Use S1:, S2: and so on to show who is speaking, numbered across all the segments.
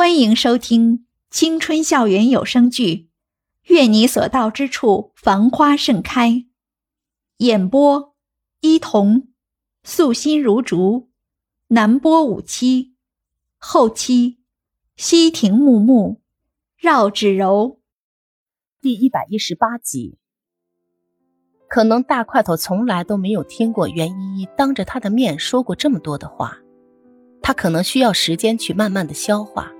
S1: 欢迎收听青春校园有声剧《愿你所到之处繁花盛开》，演播：伊童，素心如竹，南波五七，后期：西亭木木，绕指柔。
S2: 第一百一十八集。可能大块头从来都没有听过袁依依当着他的面说过这么多的话，他可能需要时间去慢慢的消化。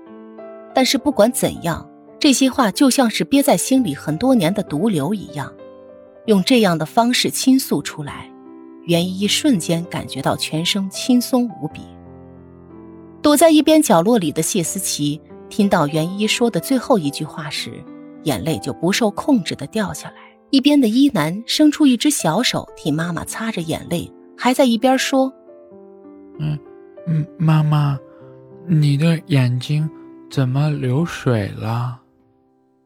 S2: 但是不管怎样，这些话就像是憋在心里很多年的毒瘤一样，用这样的方式倾诉出来，袁依依瞬间感觉到全身轻松无比。躲在一边角落里的谢思琪听到袁依依说的最后一句话时，眼泪就不受控制的掉下来。一边的伊南伸出一只小手替妈妈擦着眼泪，还在一边说：“
S3: 嗯嗯，妈妈，你的眼睛怎么流水了？”“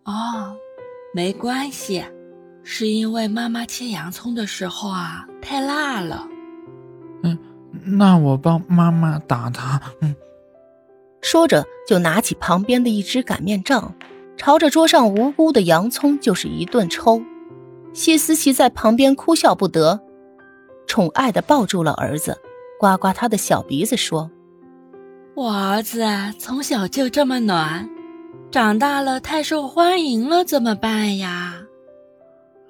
S4: 哦，没关系，是因为妈妈切洋葱的时候啊太辣了。”“
S3: 嗯，那我帮妈妈打它。”嗯，
S2: 说着就拿起旁边的一只擀面杖，朝着桌上无辜的洋葱就是一顿抽。谢思琪在旁边哭笑不得，宠爱的抱住了儿子，刮刮他的小鼻子，说：“
S4: 我儿子从小就这么暖，长大了太受欢迎了，怎么办呀？”“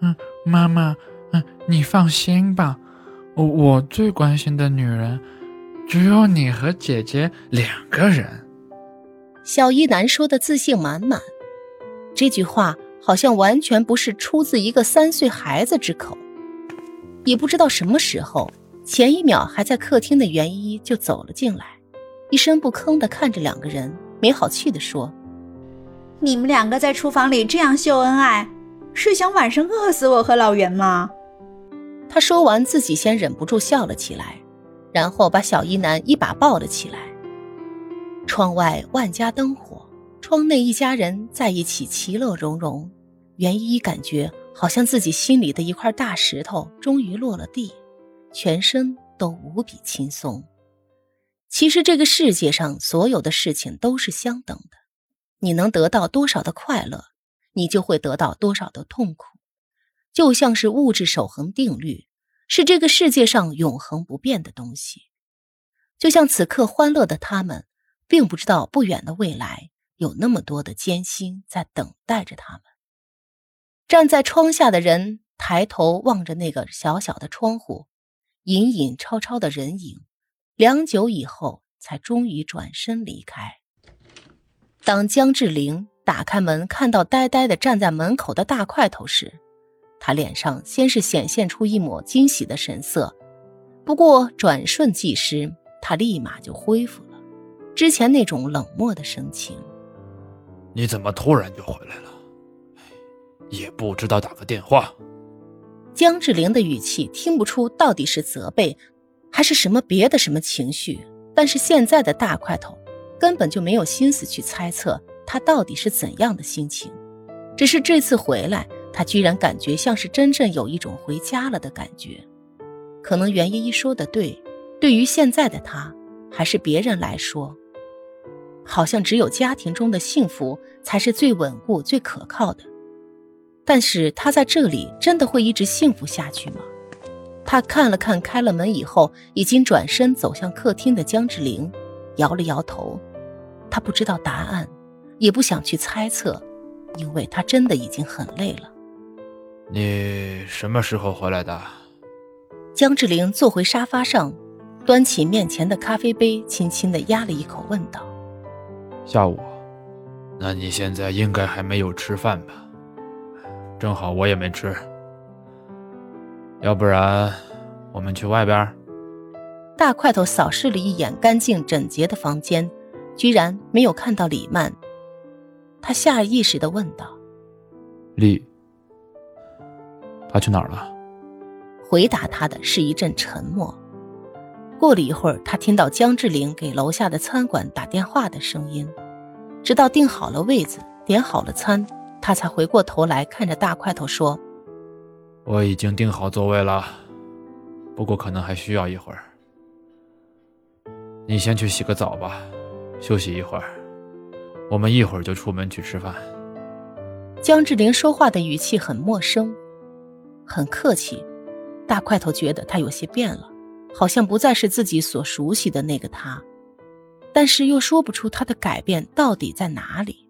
S3: 嗯，妈妈，嗯，你放心吧，我我最关心的女人，只有你和姐姐两个人。”
S2: 小一男说的自信满满，这句话。好像完全不是出自一个三岁孩子之口，也不知道什么时候，前一秒还在客厅的袁依依就走了进来，一声不吭的看着两个人，没好气的说：“
S1: 你们两个在厨房里这样秀恩爱，是想晚上饿死我和老袁吗？”
S2: 他说完，自己先忍不住笑了起来，然后把小一男一把抱了起来。窗外万家灯火，窗内一家人在一起，其乐融融。袁依依感觉好像自己心里的一块大石头终于落了地，全身都无比轻松。其实这个世界上所有的事情都是相等的，你能得到多少的快乐，你就会得到多少的痛苦，就像是物质守恒定律，是这个世界上永恒不变的东西。就像此刻欢乐的他们，并不知道不远的未来有那么多的艰辛在等待着他们。站在窗下的人抬头望着那个小小的窗户，隐隐绰绰的人影，良久以后才终于转身离开。当江志玲打开门看到呆呆的站在门口的大块头时，他脸上先是显现出一抹惊喜的神色，不过转瞬即逝，他立马就恢复了之前那种冷漠的神情。
S5: 你怎么突然就回来了？也不知道打个电话。
S2: 江志玲的语气听不出到底是责备，还是什么别的什么情绪。但是现在的大块头根本就没有心思去猜测他到底是怎样的心情，只是这次回来，他居然感觉像是真正有一种回家了的感觉。可能袁依依说的对，对于现在的他，还是别人来说，好像只有家庭中的幸福才是最稳固、最可靠的。但是他在这里真的会一直幸福下去吗？他看了看开了门以后已经转身走向客厅的江志玲，摇了摇头。他不知道答案，也不想去猜测，因为他真的已经很累了。
S5: 你什么时候回来的？
S2: 江志玲坐回沙发上，端起面前的咖啡杯，轻轻的压了一口，问道：“
S5: 下午？那你现在应该还没有吃饭吧？”正好我也没吃，要不然我们去外边。
S2: 大块头扫视了一眼干净整洁的房间，居然没有看到李曼。他下意识的问道：“
S5: 李，他去哪儿了？”
S2: 回答他的是一阵沉默。过了一会儿，他听到江志玲给楼下的餐馆打电话的声音，直到订好了位子，点好了餐。他才回过头来看着大块头说：“
S5: 我已经订好座位了，不过可能还需要一会儿。你先去洗个澡吧，休息一会儿。我们一会儿就出门去吃饭。
S2: 江志玲说话的语气很陌生，很客气。大块头觉得他有些变了，好像不再是自己所熟悉的那个他，但是又说不出他的改变到底在哪里。